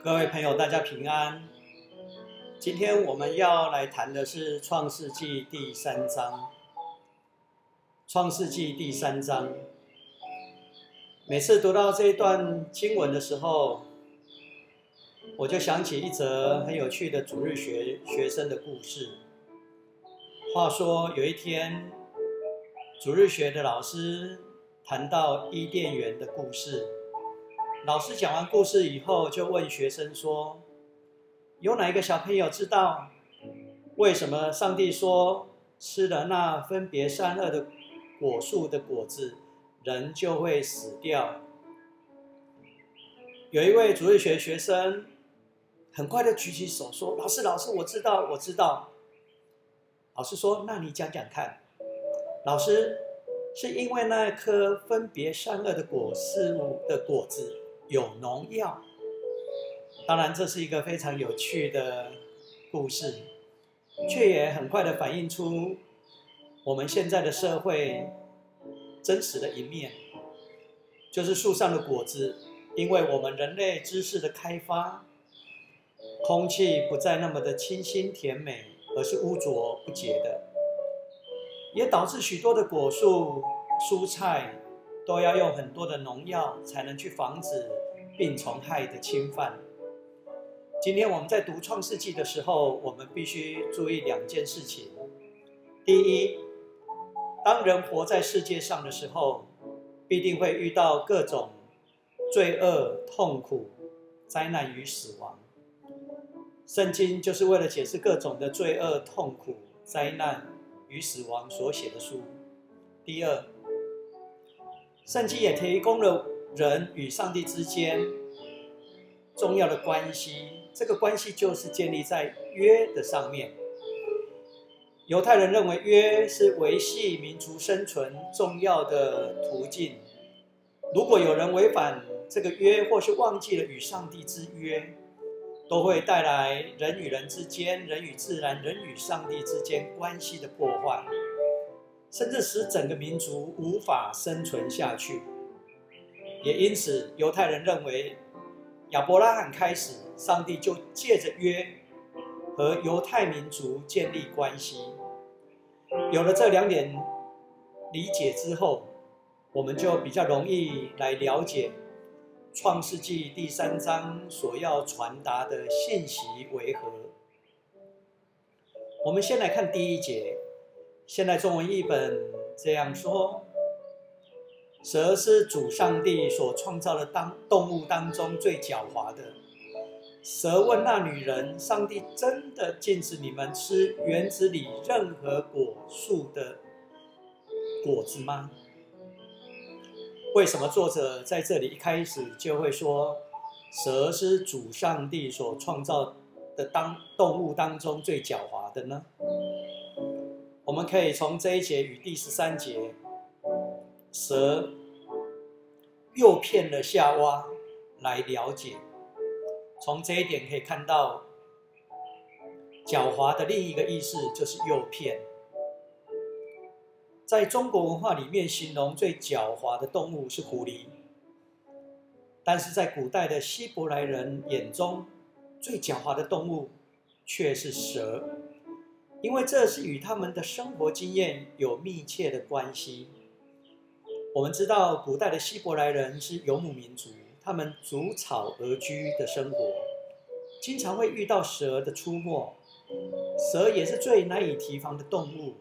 各位朋友，大家平安。今天我们要来谈的是《创世纪》第三章。《创世纪》第三章，每次读到这一段经文的时候，我就想起一则很有趣的主日学学生的故事。话说有一天，主日学的老师谈到伊甸园的故事。老师讲完故事以后，就问学生说：“有哪一个小朋友知道为什么上帝说吃了那分别善恶的果树的果子，人就会死掉？”有一位主日学学生很快的举起手说：“老师，老师，我知道，我知道。”老师说：“那你讲讲看。”老师是因为那一颗分别善恶的果树的果子。有农药，当然这是一个非常有趣的故事，却也很快的反映出我们现在的社会真实的一面，就是树上的果子，因为我们人类知识的开发，空气不再那么的清新甜美，而是污浊不洁的，也导致许多的果树、蔬菜都要用很多的农药才能去防止。病虫害的侵犯。今天我们在读《创世纪》的时候，我们必须注意两件事情。第一，当人活在世界上的时候，必定会遇到各种罪恶、痛苦、灾难与死亡。圣经就是为了解释各种的罪恶、痛苦、灾难与死亡所写的书。第二，圣经也提供了。人与上帝之间重要的关系，这个关系就是建立在约的上面。犹太人认为约是维系民族生存重要的途径。如果有人违反这个约，或是忘记了与上帝之约，都会带来人与人之间、人与自然、人与上帝之间关系的破坏，甚至使整个民族无法生存下去。也因此，犹太人认为亚伯拉罕开始，上帝就借着约和犹太民族建立关系。有了这两点理解之后，我们就比较容易来了解创世纪第三章所要传达的信息为何。我们先来看第一节，现在中文译本这样说。蛇是主上帝所创造的当动物当中最狡猾的。蛇问那女人：“上帝真的禁止你们吃园子里任何果树的果子吗？”为什么作者在这里一开始就会说蛇是主上帝所创造的当动物当中最狡猾的呢？我们可以从这一节与第十三节。蛇诱骗了夏娃来了解，从这一点可以看到，狡猾的另一个意思就是诱骗。在中国文化里面，形容最狡猾的动物是狐狸，但是在古代的希伯来人眼中，最狡猾的动物却是蛇，因为这是与他们的生活经验有密切的关系。我们知道，古代的希伯来人是游牧民族，他们逐草而居的生活，经常会遇到蛇的出没。蛇也是最难以提防的动物，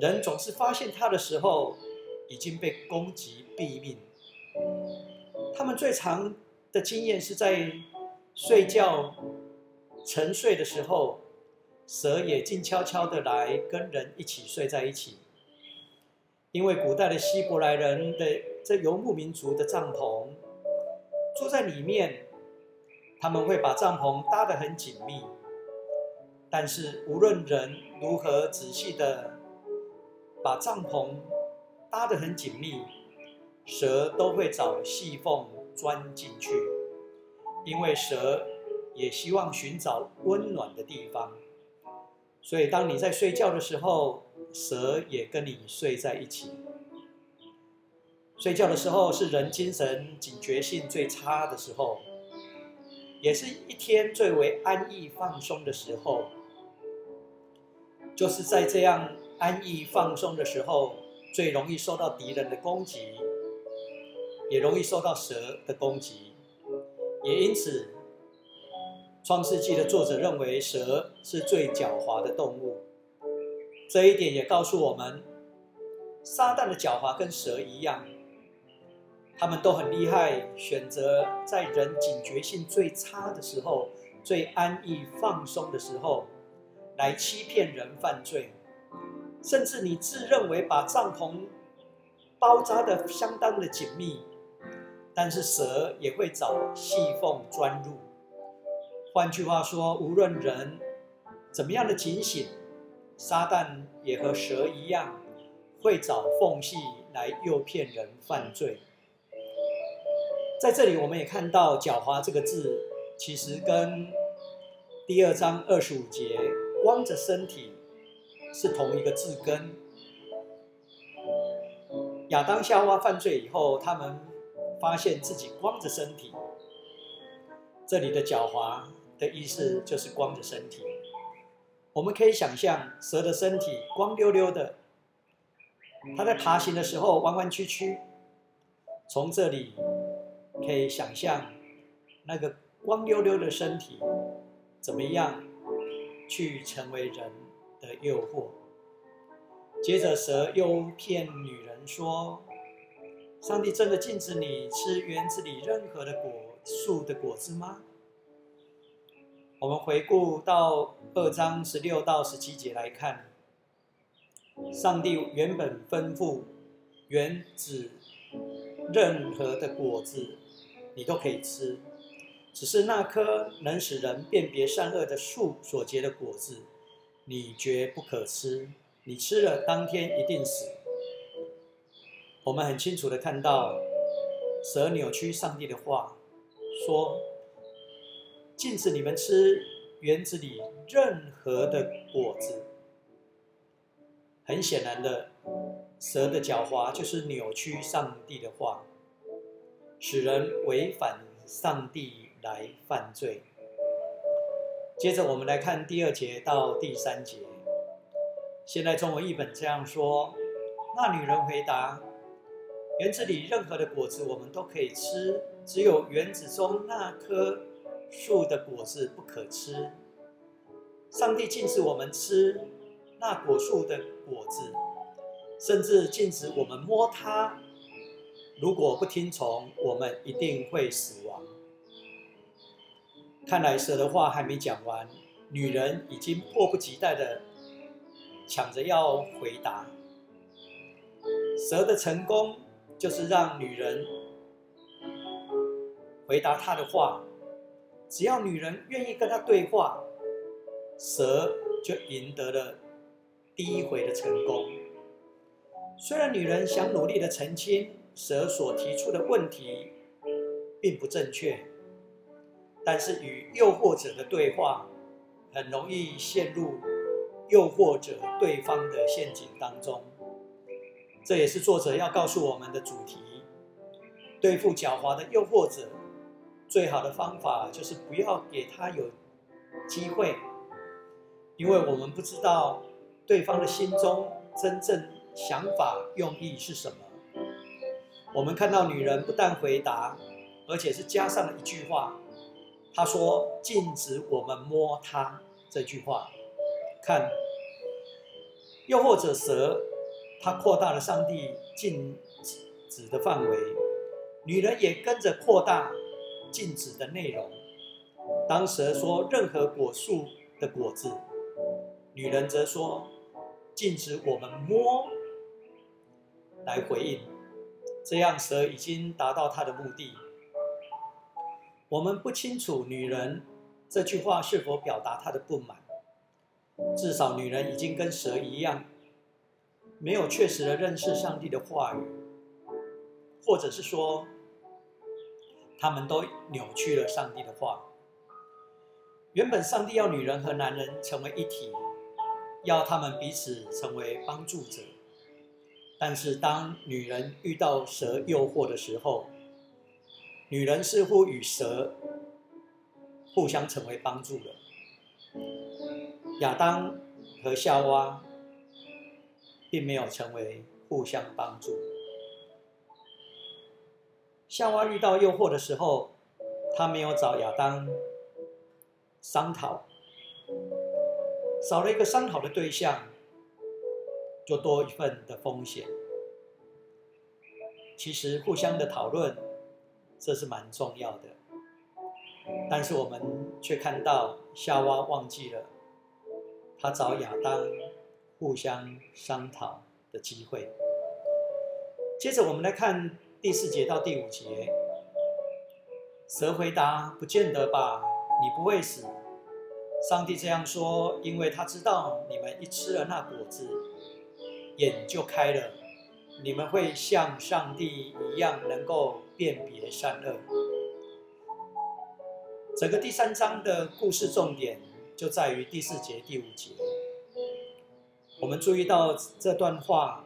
人总是发现它的时候已经被攻击毙命。他们最长的经验是在睡觉沉睡的时候，蛇也静悄悄的来跟人一起睡在一起。因为古代的希伯来人的这游牧民族的帐篷住在里面，他们会把帐篷搭得很紧密。但是无论人如何仔细的把帐篷搭得很紧密，蛇都会找细缝钻进去，因为蛇也希望寻找温暖的地方。所以当你在睡觉的时候，蛇也跟你睡在一起。睡觉的时候是人精神警觉性最差的时候，也是一天最为安逸放松的时候。就是在这样安逸放松的时候，最容易受到敌人的攻击，也容易受到蛇的攻击。也因此，《创世纪》的作者认为蛇是最狡猾的动物。这一点也告诉我们，撒旦的狡猾跟蛇一样，他们都很厉害，选择在人警觉性最差的时候、最安逸放松的时候。来欺骗人犯罪，甚至你自认为把帐篷包扎的相当的紧密，但是蛇也会找细缝钻入。换句话说，无论人怎么样的警醒，撒旦也和蛇一样，会找缝隙来诱骗人犯罪。在这里，我们也看到“狡猾”这个字，其实跟第二章二十五节。光着身体是同一个字根。亚当夏娃犯罪以后，他们发现自己光着身体。这里的狡猾的意思就是光着身体。我们可以想象蛇的身体光溜溜的，它在爬行的时候弯弯曲曲。从这里可以想象那个光溜溜的身体怎么样？去成为人的诱惑。接着，蛇又骗女人说：“上帝真的禁止你吃园子里任何的果树的果子吗？”我们回顾到二章十六到十七节来看，上帝原本吩咐原子任何的果子你都可以吃。只是那棵能使人辨别善恶的树所结的果子，你绝不可吃。你吃了，当天一定死。我们很清楚的看到，蛇扭曲上帝的话，说禁止你们吃园子里任何的果子。很显然的，蛇的狡猾就是扭曲上帝的话，使人违反上帝。来犯罪。接着我们来看第二节到第三节。现在中文译本这样说：那女人回答，园子里任何的果子我们都可以吃，只有园子中那棵树的果子不可吃。上帝禁止我们吃那果树的果子，甚至禁止我们摸它。如果不听从，我们一定会死亡。看来蛇的话还没讲完，女人已经迫不及待的抢着要回答。蛇的成功就是让女人回答他的话，只要女人愿意跟他对话，蛇就赢得了第一回的成功。虽然女人想努力的澄清蛇所提出的问题并不正确。但是与诱惑者的对话，很容易陷入诱惑者对方的陷阱当中。这也是作者要告诉我们的主题：对付狡猾的诱惑者，最好的方法就是不要给他有机会，因为我们不知道对方的心中真正想法用意是什么。我们看到女人不但回答，而且是加上了一句话。她说：“禁止我们摸她。”这句话，看，又或者蛇，它扩大了上帝禁止的范围，女人也跟着扩大禁止的内容。当蛇说任何果树的果子，女人则说禁止我们摸，来回应。这样，蛇已经达到它的目的。我们不清楚女人这句话是否表达她的不满。至少女人已经跟蛇一样，没有确实的认识上帝的话语，或者是说，他们都扭曲了上帝的话。原本上帝要女人和男人成为一体，要他们彼此成为帮助者。但是当女人遇到蛇诱惑的时候，女人似乎与蛇互相成为帮助了。亚当和夏娃并没有成为互相帮助。夏娃遇到诱惑的时候，他没有找亚当商讨，少了一个商讨的对象，就多一份的风险。其实互相的讨论，这是蛮重要的。但是我们却看到夏娃忘记了，他找亚当互相商讨的机会。接着我们来看。第四节到第五节，蛇回答：“不见得吧，你不会死。”上帝这样说，因为他知道你们一吃了那果子，眼就开了，你们会像上帝一样，能够辨别善恶。整个第三章的故事重点就在于第四节、第五节。我们注意到这段话，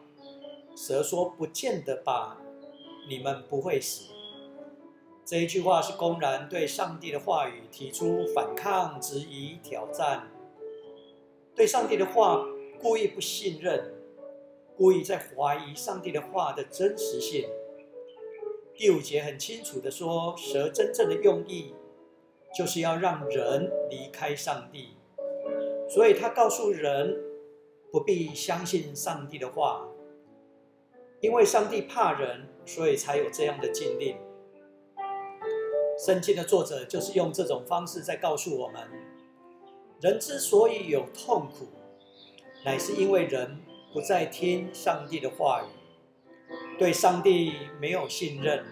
蛇说：“不见得吧。”你们不会死。这一句话是公然对上帝的话语提出反抗、质疑、挑战，对上帝的话故意不信任，故意在怀疑上帝的话的真实性。第五节很清楚的说，蛇真正的用意就是要让人离开上帝，所以他告诉人不必相信上帝的话，因为上帝怕人。所以才有这样的禁令。圣经的作者就是用这种方式在告诉我们：人之所以有痛苦，乃是因为人不再听上帝的话语，对上帝没有信任。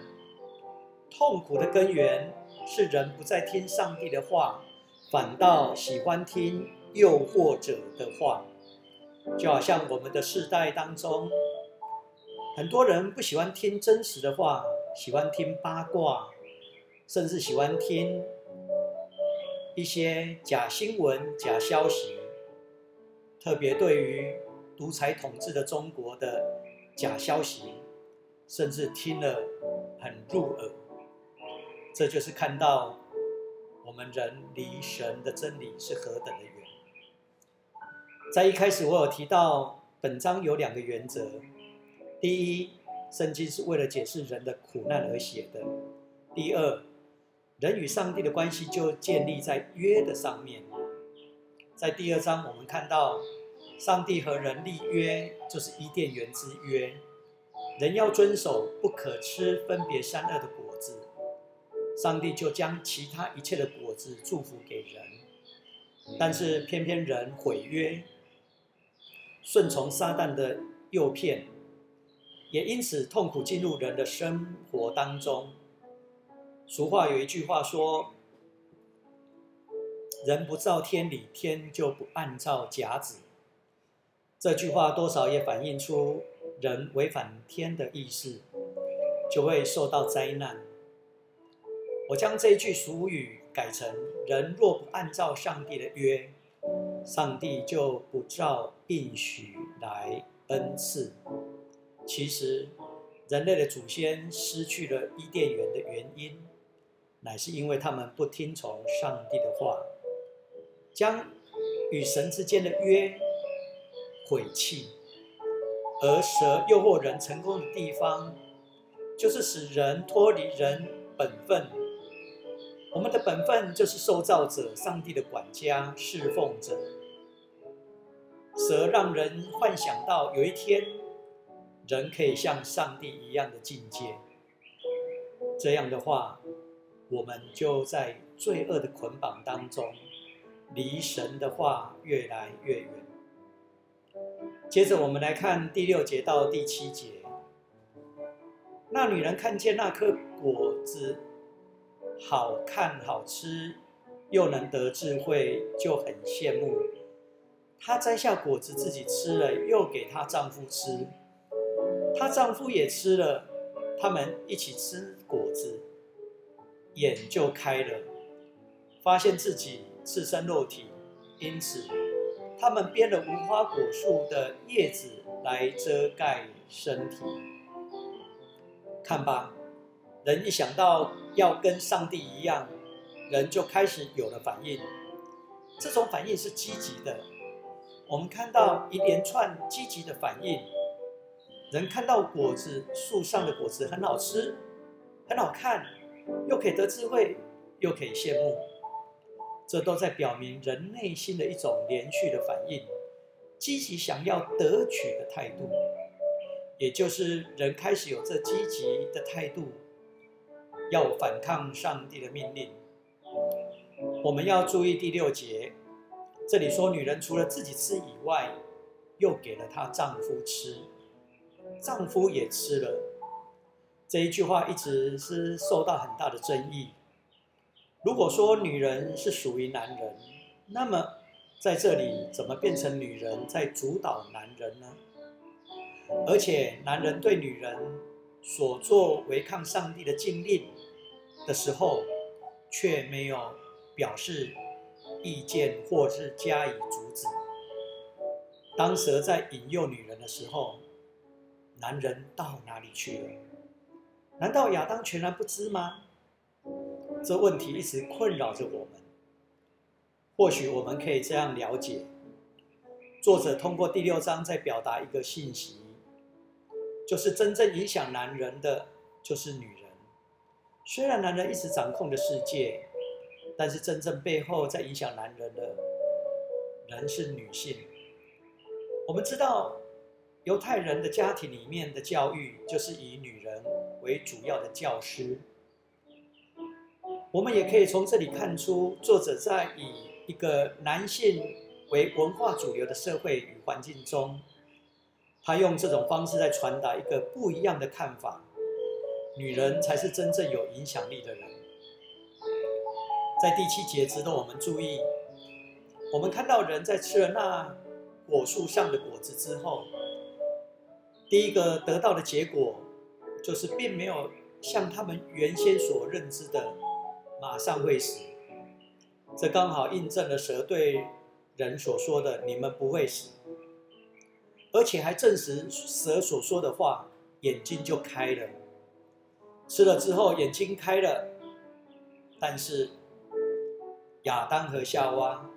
痛苦的根源是人不再听上帝的话，反倒喜欢听诱惑者的话，就好像我们的世代当中。很多人不喜欢听真实的话，喜欢听八卦，甚至喜欢听一些假新闻、假消息。特别对于独裁统治的中国的假消息，甚至听了很入耳。这就是看到我们人离神的真理是何等的远。在一开始，我有提到本章有两个原则。第一，圣经是为了解释人的苦难而写的；第二，人与上帝的关系就建立在约的上面。在第二章，我们看到上帝和人立约，就是伊甸园之约，人要遵守，不可吃分别善恶的果子。上帝就将其他一切的果子祝福给人，但是偏偏人毁约，顺从撒旦的诱骗。也因此痛苦进入人的生活当中。俗话有一句话说：“人不照天理，天就不按照甲子。”这句话多少也反映出人违反天的意思，就会受到灾难。我将这句俗语改成：“人若不按照上帝的约，上帝就不照应许来恩赐。”其实，人类的祖先失去了伊甸园的原因，乃是因为他们不听从上帝的话，将与神之间的约毁弃。而蛇诱惑人成功的地方，就是使人脱离人本分。我们的本分就是受造者上帝的管家、侍奉者。蛇让人幻想到有一天。人可以像上帝一样的境界，这样的话，我们就在罪恶的捆绑当中，离神的话越来越远。接着，我们来看第六节到第七节。那女人看见那颗果子好看好吃，又能得智慧，就很羡慕。她摘下果子自己吃了，又给她丈夫吃。她丈夫也吃了，他们一起吃果子，眼就开了，发现自己赤身肉体，因此他们编了无花果树的叶子来遮盖身体。看吧，人一想到要跟上帝一样，人就开始有了反应。这种反应是积极的。我们看到一连串积极的反应，人看到果子树上的果子很好吃，很好看，又可以得智慧，又可以羡慕，这都在表明人内心的一种连续的反应，积极想要得取的态度，也就是人开始有这积极的态度，要反抗上帝的命令。我们要注意第六节。这里说，女人除了自己吃以外，又给了她丈夫吃，丈夫也吃了。这一句话一直是受到很大的争议。如果说女人是属于男人，那么在这里怎么变成女人在主导男人呢？而且男人对女人所做违抗上帝的禁令的时候，却没有表示。意见或是加以阻止。当蛇在引诱女人的时候，男人到哪里去了？难道亚当全然不知吗？这问题一直困扰着我们。或许我们可以这样了解：作者通过第六章在表达一个信息，就是真正影响男人的就是女人。虽然男人一直掌控着世界。但是真正背后在影响男人的人是女性。我们知道，犹太人的家庭里面的教育就是以女人为主要的教师。我们也可以从这里看出，作者在以一个男性为文化主流的社会与环境中，他用这种方式在传达一个不一样的看法：女人才是真正有影响力的人。在第七节值得我们注意，我们看到人在吃了那果树上的果子之后，第一个得到的结果就是并没有像他们原先所认知的马上会死。这刚好印证了蛇对人所说的“你们不会死”，而且还证实蛇所说的话，眼睛就开了。吃了之后眼睛开了，但是。亚当和夏娃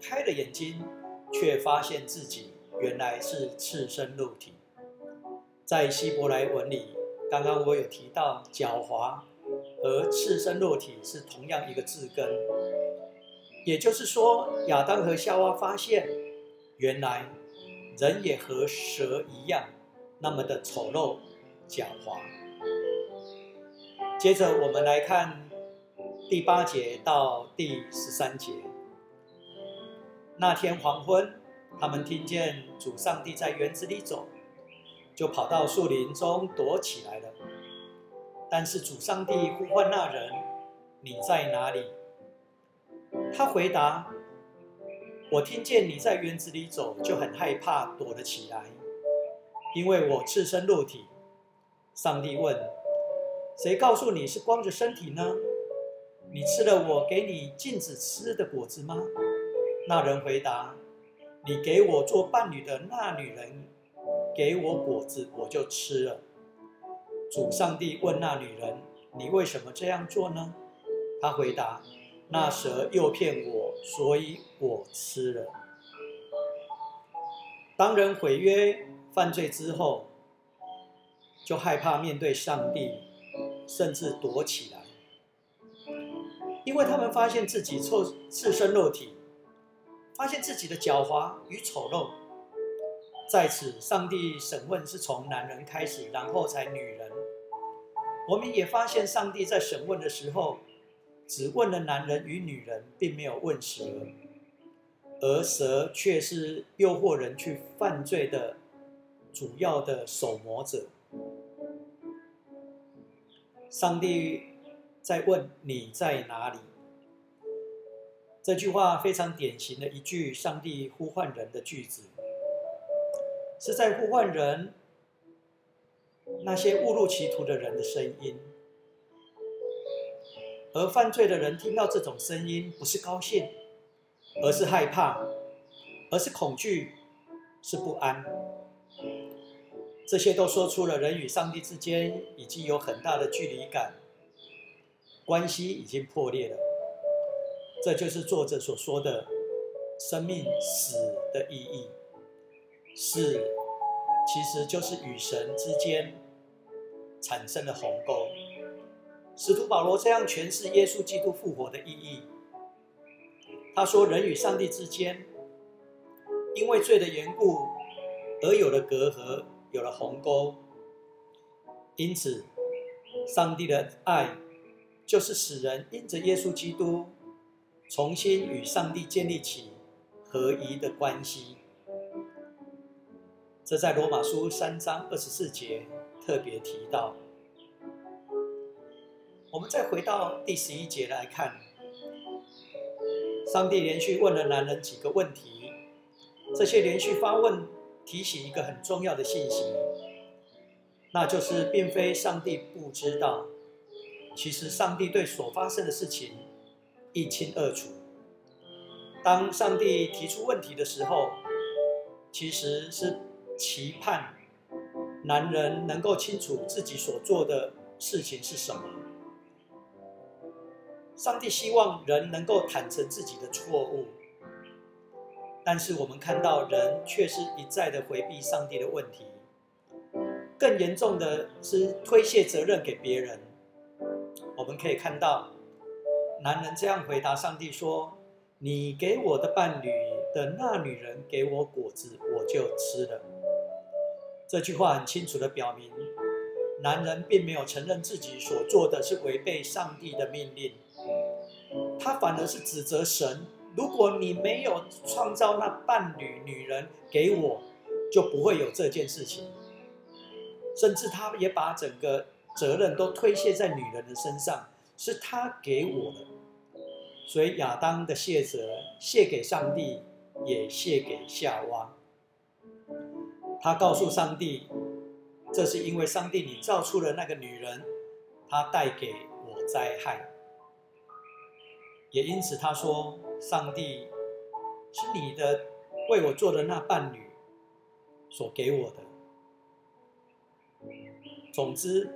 开了眼睛，却发现自己原来是赤身肉体。在希伯来文里，刚刚我有提到“狡猾”和“赤身裸体”是同样一个字根，也就是说，亚当和夏娃发现，原来人也和蛇一样，那么的丑陋、狡猾。接着，我们来看。第八节到第十三节，那天黄昏，他们听见主上帝在园子里走，就跑到树林中躲起来了。但是主上帝呼唤那人：“你在哪里？”他回答：“我听见你在园子里走，就很害怕，躲了起来，因为我赤身露体。”上帝问：“谁告诉你是光着身体呢？”你吃了我给你禁止吃的果子吗？那人回答：“你给我做伴侣的那女人给我果子，我就吃了。”主上帝问那女人：“你为什么这样做呢？”她回答：“那蛇诱骗我，所以我吃了。”当人毁约犯罪之后，就害怕面对上帝，甚至躲起来。因为他们发现自己臭赤身肉体，发现自己的狡猾与丑陋，在此，上帝审问是从男人开始，然后才女人。我们也发现，上帝在审问的时候，只问了男人与女人，并没有问蛇，而蛇却是诱惑人去犯罪的主要的手魔者。上帝。在问你在哪里？这句话非常典型的一句上帝呼唤人的句子，是在呼唤人那些误入歧途的人的声音。而犯罪的人听到这种声音，不是高兴，而是害怕，而是恐惧，是不安。这些都说出了人与上帝之间已经有很大的距离感。关系已经破裂了，这就是作者所说的生命死的意义。死其实就是与神之间产生的鸿沟。使徒保罗这样诠释耶稣基督复活的意义。他说：“人与上帝之间，因为罪的缘故而有了隔阂，有了鸿沟。因此，上帝的爱就是使人因着耶稣基督重新与上帝建立起合一的关系。”这在罗马书三章二十四节特别提到。我们再回到第十一节来看，上帝连续问了男人几个问题，这些连续发问提醒一个很重要的信息，那就是并非上帝不知道，其实上帝对所发生的事情一清二楚。当上帝提出问题的时候，其实是。期盼男人能够清楚自己所做的事情是什么。上帝希望人能够坦诚自己的错误，但是我们看到人却是一再的回避上帝的问题，更严重的是推卸责任给别人。我们可以看到，男人这样回答上帝说：“你给我的伴侣的那女人给我果子，我就吃了。”这句话很清楚的表明，男人并没有承认自己所做的是违背上帝的命令，他反而是指责神：如果你没有创造那伴侣女人给我，就不会有这件事情。甚至他也把整个责任都推卸在女人的身上，是他给我的。所以亚当的谢责谢给上帝，也谢给夏娃。他告诉上帝：“这是因为上帝，你造出了那个女人，她带给我灾害。也因此，他说，上帝是你的为我做的那伴侣所给我的。总之，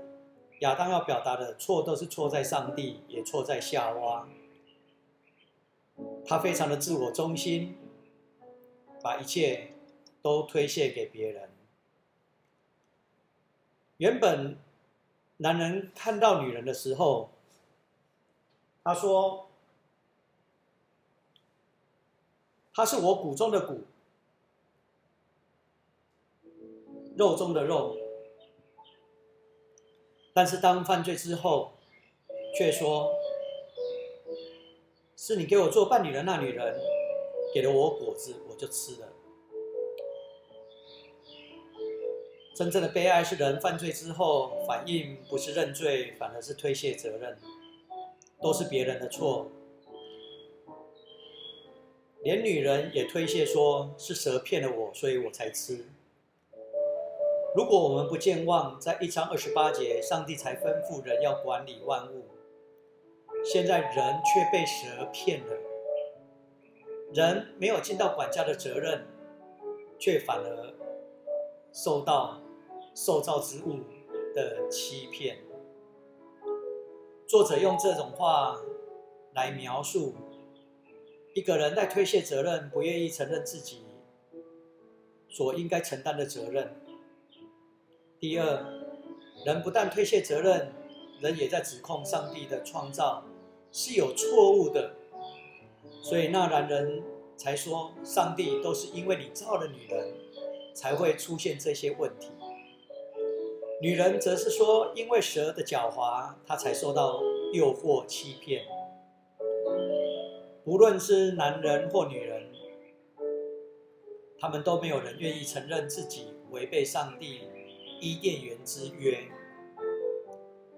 亚当要表达的错都是错在上帝，也错在夏娃。他非常的自我中心，把一切。”都推卸给别人。原本男人看到女人的时候，他说：“她是我骨中的骨，肉中的肉。”但是当犯罪之后，却说：“是你给我做伴侣的那女人，给了我果子，我就吃了。”真正的悲哀是人犯罪之后，反应不是认罪，反而是推卸责任，都是别人的错。连女人也推卸说是蛇骗了我，所以我才吃。如果我们不健忘，在一章二十八节，上帝才吩咐人要管理万物，现在人却被蛇骗了，人没有尽到管家的责任，却反而受到。受造之物的欺骗，作者用这种话来描述一个人在推卸责任，不愿意承认自己所应该承担的责任。第二，人不但推卸责任，人也在指控上帝的创造是有错误的，所以那男人才说：上帝都是因为你造了女人，才会出现这些问题。女人则是说，因为蛇的狡猾，她才受到诱惑欺骗。无论是男人或女人，他们都没有人愿意承认自己违背上帝伊甸园之约。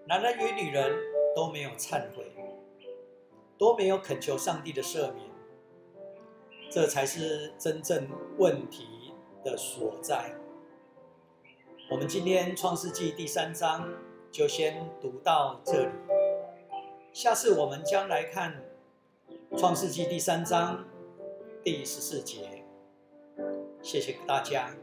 男人与女人都没有忏悔，都没有恳求上帝的赦免。这才是真正问题的所在。我们今天《创世纪》第三章就先读到这里，下次我们将来看《创世纪》第三章第十四节。谢谢大家。